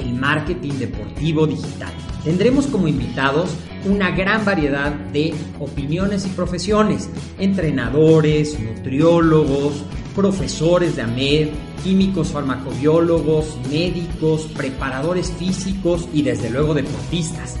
el marketing deportivo digital. Tendremos como invitados una gran variedad de opiniones y profesiones, entrenadores, nutriólogos, profesores de AMED, químicos farmacobiólogos, médicos, preparadores físicos y desde luego deportistas.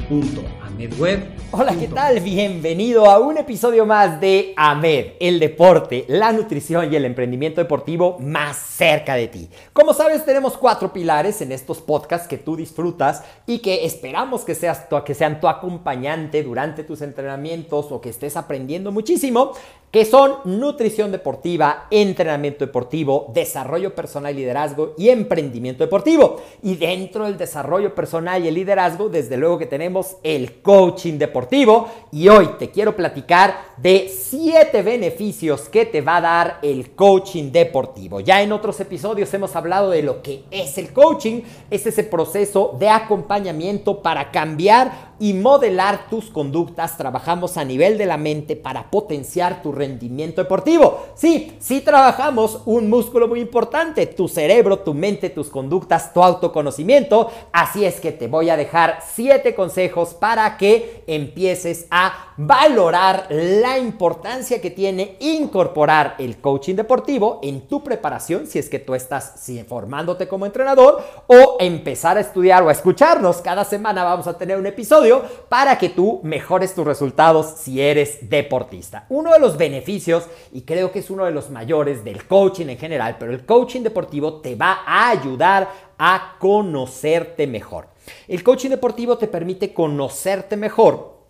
www.amedweb.com. Hola, ¿qué tal? Bienvenido a un episodio más de AMED, el deporte, la nutrición y el emprendimiento deportivo más cerca de ti. Como sabes, tenemos cuatro pilares en estos podcasts que tú disfrutas y que esperamos que, seas tu, que sean tu acompañante durante tus entrenamientos o que estés aprendiendo muchísimo que son nutrición deportiva, entrenamiento deportivo, desarrollo personal y liderazgo y emprendimiento deportivo. Y dentro del desarrollo personal y el liderazgo, desde luego que tenemos el coaching deportivo. Y hoy te quiero platicar de siete beneficios que te va a dar el coaching deportivo. Ya en otros episodios hemos hablado de lo que es el coaching, es ese proceso de acompañamiento para cambiar y modelar tus conductas. Trabajamos a nivel de la mente para potenciar tu rendimiento deportivo. Sí, sí trabajamos un músculo muy importante, tu cerebro, tu mente, tus conductas, tu autoconocimiento. Así es que te voy a dejar siete consejos para que empieces a valorar la importancia que tiene incorporar el coaching deportivo en tu preparación, si es que tú estás formándote como entrenador, o empezar a estudiar o a escucharnos. Cada semana vamos a tener un episodio para que tú mejores tus resultados si eres deportista. Uno de los beneficios, y creo que es uno de los mayores del coaching en general, pero el coaching deportivo te va a ayudar a conocerte mejor. El coaching deportivo te permite conocerte mejor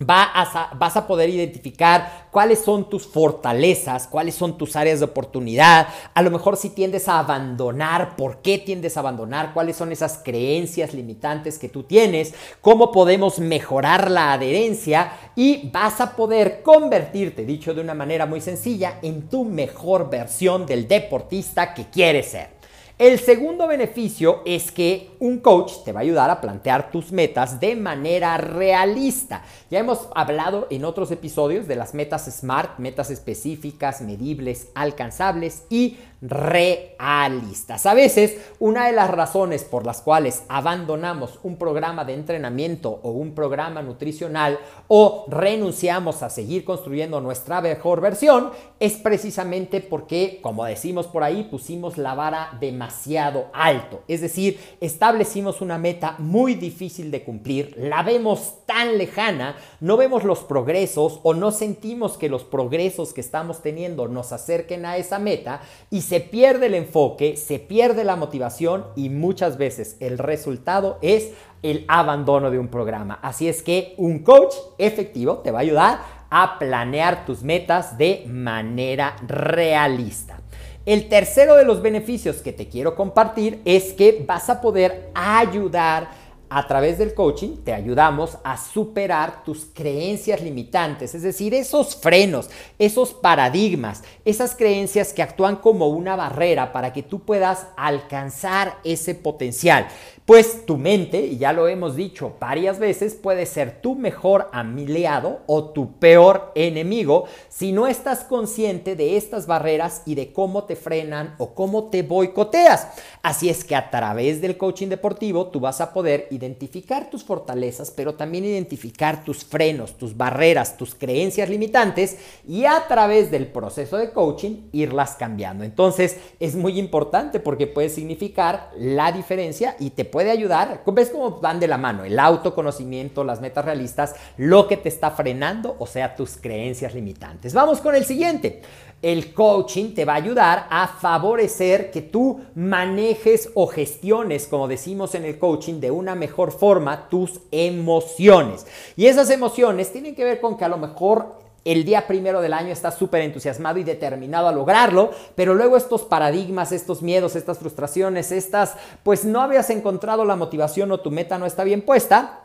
vas a poder identificar cuáles son tus fortalezas, cuáles son tus áreas de oportunidad. A lo mejor si tiendes a abandonar, ¿por qué tiendes a abandonar? ¿Cuáles son esas creencias limitantes que tú tienes? ¿Cómo podemos mejorar la adherencia? Y vas a poder convertirte, dicho de una manera muy sencilla, en tu mejor versión del deportista que quieres ser. El segundo beneficio es que un coach te va a ayudar a plantear tus metas de manera realista. Ya hemos hablado en otros episodios de las metas SMART, metas específicas, medibles, alcanzables y realistas. A veces, una de las razones por las cuales abandonamos un programa de entrenamiento o un programa nutricional o renunciamos a seguir construyendo nuestra mejor versión es precisamente porque, como decimos por ahí, pusimos la vara demasiado alto. Es decir, establecimos una meta muy difícil de cumplir, la vemos tan lejana, no vemos los progresos o no sentimos que los progresos que estamos teniendo nos acerquen a esa meta y se se pierde el enfoque, se pierde la motivación y muchas veces el resultado es el abandono de un programa. Así es que un coach efectivo te va a ayudar a planear tus metas de manera realista. El tercero de los beneficios que te quiero compartir es que vas a poder ayudar a través del coaching te ayudamos a superar tus creencias limitantes, es decir, esos frenos, esos paradigmas, esas creencias que actúan como una barrera para que tú puedas alcanzar ese potencial. Pues tu mente, y ya lo hemos dicho varias veces, puede ser tu mejor aliado o tu peor enemigo si no estás consciente de estas barreras y de cómo te frenan o cómo te boicoteas. Así es que a través del coaching deportivo tú vas a poder identificar identificar tus fortalezas, pero también identificar tus frenos, tus barreras, tus creencias limitantes y a través del proceso de coaching irlas cambiando. Entonces es muy importante porque puede significar la diferencia y te puede ayudar. ¿Ves cómo van de la mano? El autoconocimiento, las metas realistas, lo que te está frenando, o sea, tus creencias limitantes. Vamos con el siguiente. El coaching te va a ayudar a favorecer que tú manejes o gestiones, como decimos en el coaching, de una mejor forma tus emociones. Y esas emociones tienen que ver con que a lo mejor el día primero del año estás súper entusiasmado y determinado a lograrlo, pero luego estos paradigmas, estos miedos, estas frustraciones, estas, pues no habías encontrado la motivación o tu meta no está bien puesta,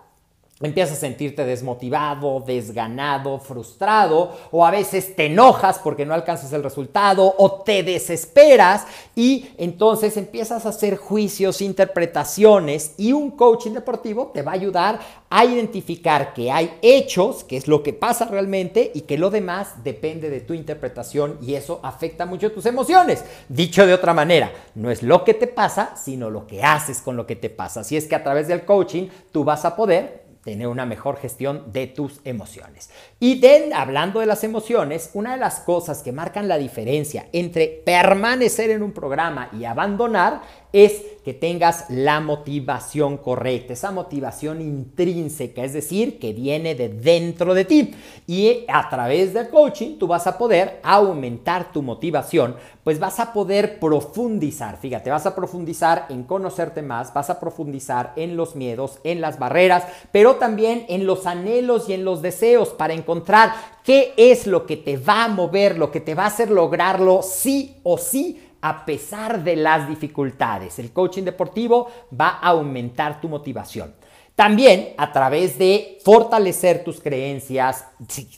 Empiezas a sentirte desmotivado, desganado, frustrado, o a veces te enojas porque no alcanzas el resultado, o te desesperas, y entonces empiezas a hacer juicios, interpretaciones, y un coaching deportivo te va a ayudar a identificar que hay hechos, que es lo que pasa realmente, y que lo demás depende de tu interpretación, y eso afecta mucho tus emociones. Dicho de otra manera, no es lo que te pasa, sino lo que haces con lo que te pasa. Así es que a través del coaching tú vas a poder tener una mejor gestión de tus emociones. Y hablando de las emociones, una de las cosas que marcan la diferencia entre permanecer en un programa y abandonar es que tengas la motivación correcta, esa motivación intrínseca, es decir, que viene de dentro de ti. Y a través del coaching tú vas a poder aumentar tu motivación, pues vas a poder profundizar, fíjate, vas a profundizar en conocerte más, vas a profundizar en los miedos, en las barreras, pero también en los anhelos y en los deseos para encontrar qué es lo que te va a mover, lo que te va a hacer lograrlo sí o sí a pesar de las dificultades. El coaching deportivo va a aumentar tu motivación. También a través de fortalecer tus creencias,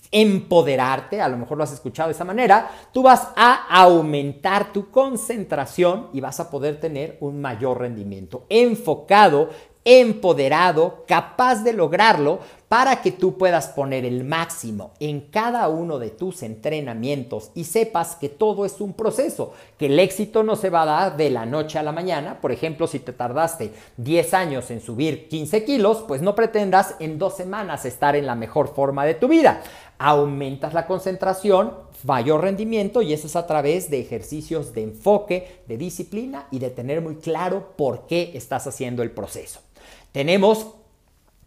empoderarte, a lo mejor lo has escuchado de esa manera, tú vas a aumentar tu concentración y vas a poder tener un mayor rendimiento enfocado empoderado, capaz de lograrlo para que tú puedas poner el máximo en cada uno de tus entrenamientos y sepas que todo es un proceso, que el éxito no se va a dar de la noche a la mañana. Por ejemplo, si te tardaste 10 años en subir 15 kilos, pues no pretendas en dos semanas estar en la mejor forma de tu vida. Aumentas la concentración, mayor rendimiento y eso es a través de ejercicios de enfoque, de disciplina y de tener muy claro por qué estás haciendo el proceso. Tenemos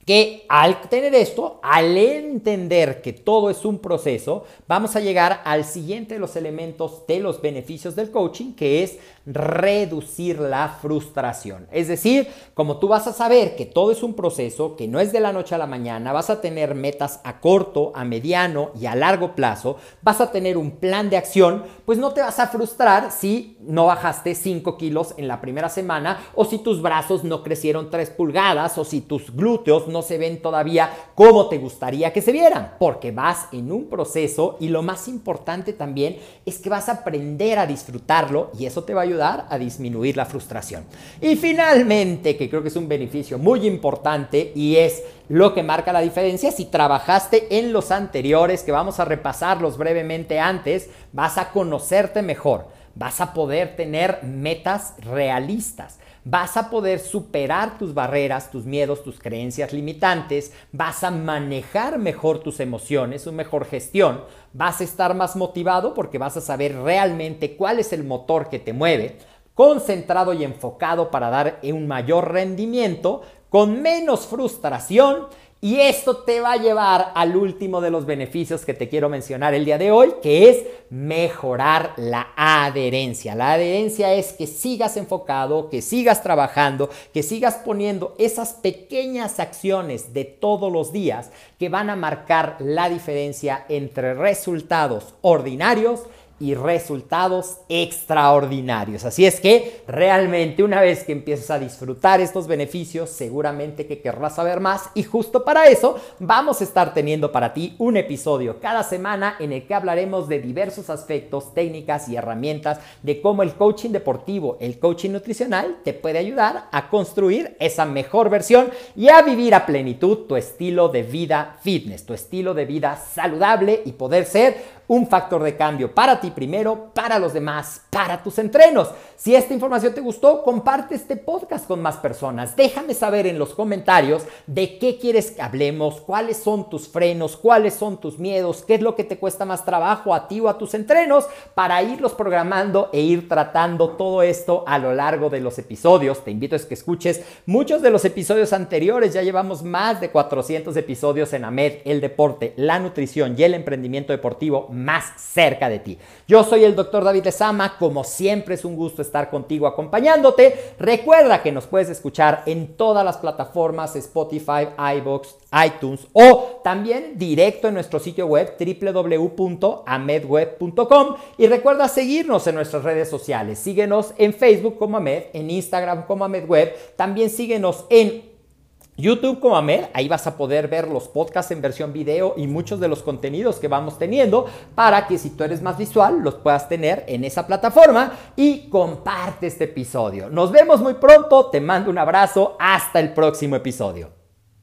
que al tener esto, al entender que todo es un proceso, vamos a llegar al siguiente de los elementos de los beneficios del coaching, que es reducir la frustración. Es decir, como tú vas a saber que todo es un proceso, que no es de la noche a la mañana, vas a tener metas a corto, a mediano y a largo plazo, vas a tener un plan de acción, pues no te vas a frustrar si no bajaste 5 kilos en la primera semana o si tus brazos no crecieron 3 pulgadas o si tus glúteos no se ven todavía como te gustaría que se vieran, porque vas en un proceso y lo más importante también es que vas a aprender a disfrutarlo y eso te va a ayudar a disminuir la frustración. Y finalmente, que creo que es un beneficio muy importante y es lo que marca la diferencia, si trabajaste en los anteriores, que vamos a repasarlos brevemente antes, vas a conocerte mejor, vas a poder tener metas realistas vas a poder superar tus barreras, tus miedos, tus creencias limitantes, vas a manejar mejor tus emociones, una mejor gestión, vas a estar más motivado porque vas a saber realmente cuál es el motor que te mueve, concentrado y enfocado para dar un mayor rendimiento, con menos frustración y esto te va a llevar al último de los beneficios que te quiero mencionar el día de hoy, que es mejorar la adherencia. La adherencia es que sigas enfocado, que sigas trabajando, que sigas poniendo esas pequeñas acciones de todos los días que van a marcar la diferencia entre resultados ordinarios y resultados extraordinarios. Así es que realmente una vez que empieces a disfrutar estos beneficios, seguramente que querrás saber más y justo para eso vamos a estar teniendo para ti un episodio cada semana en el que hablaremos de diversos aspectos, técnicas y herramientas de cómo el coaching deportivo, el coaching nutricional te puede ayudar a construir esa mejor versión y a vivir a plenitud tu estilo de vida fitness, tu estilo de vida saludable y poder ser un factor de cambio para ti primero, para los demás, para tus entrenos. Si esta información te gustó, comparte este podcast con más personas. Déjame saber en los comentarios de qué quieres que hablemos, cuáles son tus frenos, cuáles son tus miedos, qué es lo que te cuesta más trabajo a ti o a tus entrenos para irlos programando e ir tratando todo esto a lo largo de los episodios. Te invito a que escuches muchos de los episodios anteriores. Ya llevamos más de 400 episodios en AMED, el deporte, la nutrición y el emprendimiento deportivo más cerca de ti. Yo soy el doctor David Lezama. Como siempre es un gusto estar contigo acompañándote. Recuerda que nos puedes escuchar en todas las plataformas Spotify, iBox, iTunes o también directo en nuestro sitio web www.amedweb.com y recuerda seguirnos en nuestras redes sociales. Síguenos en Facebook como Amed, en Instagram como AmedWeb, también síguenos en YouTube como Amed, ahí vas a poder ver los podcasts en versión video y muchos de los contenidos que vamos teniendo para que si tú eres más visual los puedas tener en esa plataforma y comparte este episodio. Nos vemos muy pronto, te mando un abrazo, hasta el próximo episodio.